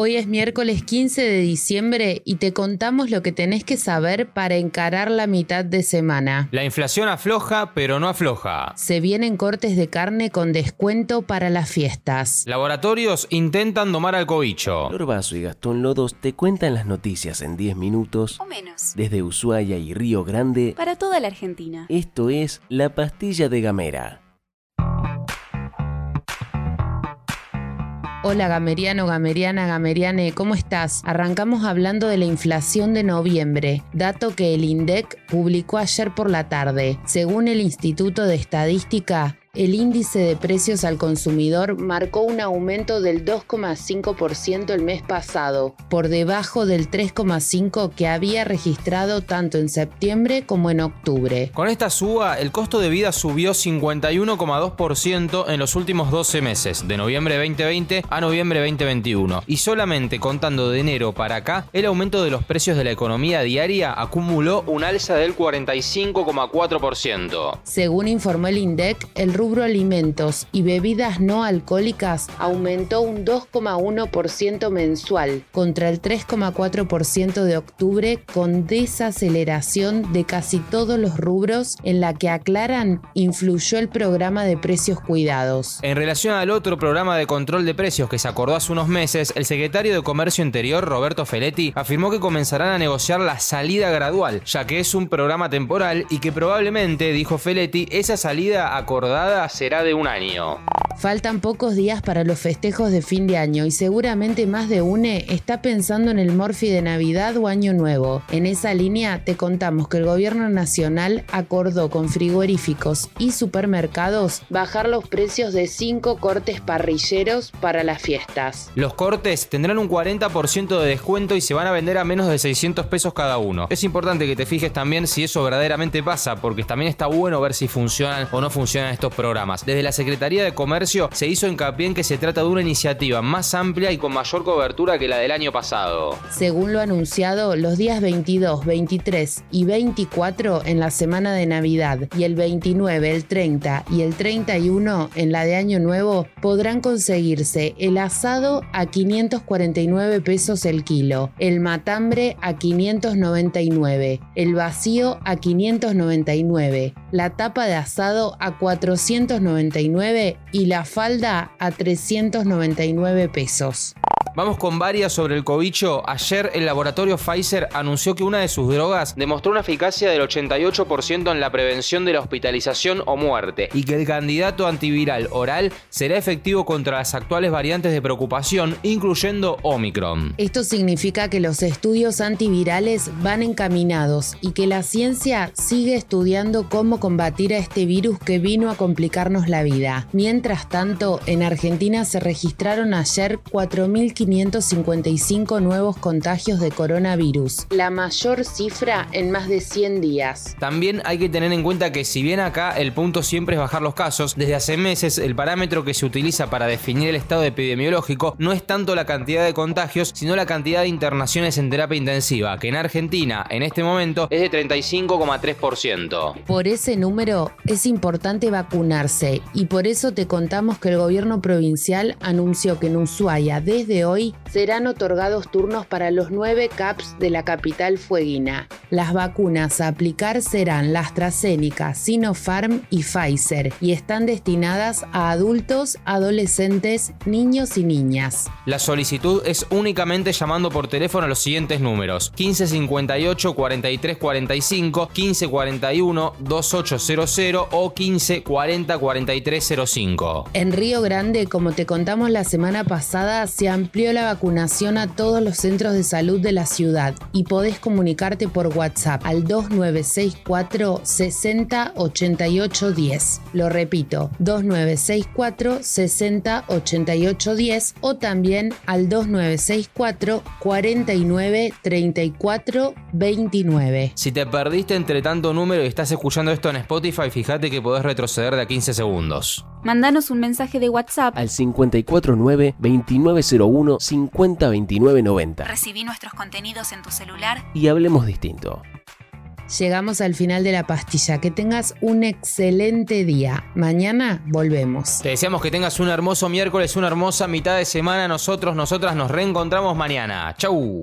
Hoy es miércoles 15 de diciembre y te contamos lo que tenés que saber para encarar la mitad de semana. La inflación afloja, pero no afloja. Se vienen cortes de carne con descuento para las fiestas. Laboratorios intentan domar al cobicho. Lorbazo y Gastón Lodos te cuentan las noticias en 10 minutos o menos. desde Ushuaia y Río Grande. Para toda la Argentina. Esto es La Pastilla de Gamera. Hola Gameriano, Gameriana, Gameriane, ¿cómo estás? Arrancamos hablando de la inflación de noviembre, dato que el INDEC publicó ayer por la tarde. Según el Instituto de Estadística, el índice de precios al consumidor marcó un aumento del 2,5% el mes pasado, por debajo del 3,5% que había registrado tanto en septiembre como en octubre. Con esta suba, el costo de vida subió 51,2% en los últimos 12 meses, de noviembre 2020 a noviembre 2021. Y solamente contando de enero para acá, el aumento de los precios de la economía diaria acumuló un alza del 45,4%. Según informó el INDEC, el rubro alimentos y bebidas no alcohólicas aumentó un 2,1% mensual contra el 3,4% de octubre con desaceleración de casi todos los rubros en la que aclaran influyó el programa de precios cuidados. En relación al otro programa de control de precios que se acordó hace unos meses, el secretario de Comercio Interior, Roberto Feletti, afirmó que comenzarán a negociar la salida gradual, ya que es un programa temporal y que probablemente, dijo Feletti, esa salida acordada será de un año. Faltan pocos días para los festejos de fin de año y seguramente más de UNE está pensando en el Morphy de Navidad o Año Nuevo. En esa línea te contamos que el gobierno nacional acordó con frigoríficos y supermercados bajar los precios de cinco cortes parrilleros para las fiestas. Los cortes tendrán un 40% de descuento y se van a vender a menos de 600 pesos cada uno. Es importante que te fijes también si eso verdaderamente pasa, porque también está bueno ver si funcionan o no funcionan estos programas. Desde la Secretaría de Comercio se hizo hincapié en que se trata de una iniciativa más amplia y con mayor cobertura que la del año pasado. Según lo anunciado, los días 22, 23 y 24 en la semana de Navidad y el 29, el 30 y el 31 en la de Año Nuevo podrán conseguirse el asado a 549 pesos el kilo, el matambre a 599, el vacío a 599, la tapa de asado a 499 y la falda a 399 pesos. Vamos con varias sobre el cobicho. Ayer el laboratorio Pfizer anunció que una de sus drogas demostró una eficacia del 88% en la prevención de la hospitalización o muerte y que el candidato antiviral oral será efectivo contra las actuales variantes de preocupación, incluyendo Omicron. Esto significa que los estudios antivirales van encaminados y que la ciencia sigue estudiando cómo combatir a este virus que vino a complicarnos la vida. Mientras tanto, en Argentina se registraron ayer 4.500 555 nuevos contagios de coronavirus, la mayor cifra en más de 100 días. También hay que tener en cuenta que si bien acá el punto siempre es bajar los casos, desde hace meses el parámetro que se utiliza para definir el estado epidemiológico no es tanto la cantidad de contagios, sino la cantidad de internaciones en terapia intensiva, que en Argentina en este momento es de 35,3%. Por ese número es importante vacunarse y por eso te contamos que el gobierno provincial anunció que en Ushuaia desde hoy serán otorgados turnos para los nueve CAPS de la capital fueguina. Las vacunas a aplicar serán la AstraZeneca, Sinopharm y Pfizer y están destinadas a adultos, adolescentes, niños y niñas. La solicitud es únicamente llamando por teléfono a los siguientes números: 1558 4345, 1541 2800 o 1540 4305. En Río Grande, como te contamos la semana pasada, se amplió la vacunación a todos los centros de salud de la ciudad y podés comunicarte por WhatsApp al 2964 60 88 10. Lo repito, 2964 60 88 10 o también al 2964 49 34 29. Si te perdiste entre tanto número y estás escuchando esto en Spotify, fíjate que podés retroceder de a 15 segundos. Mándanos un mensaje de WhatsApp al 549-2901-502990 Recibí nuestros contenidos en tu celular y hablemos distinto. Llegamos al final de la pastilla. Que tengas un excelente día. Mañana volvemos. Te deseamos que tengas un hermoso miércoles, una hermosa mitad de semana. Nosotros, nosotras nos reencontramos mañana. Chau.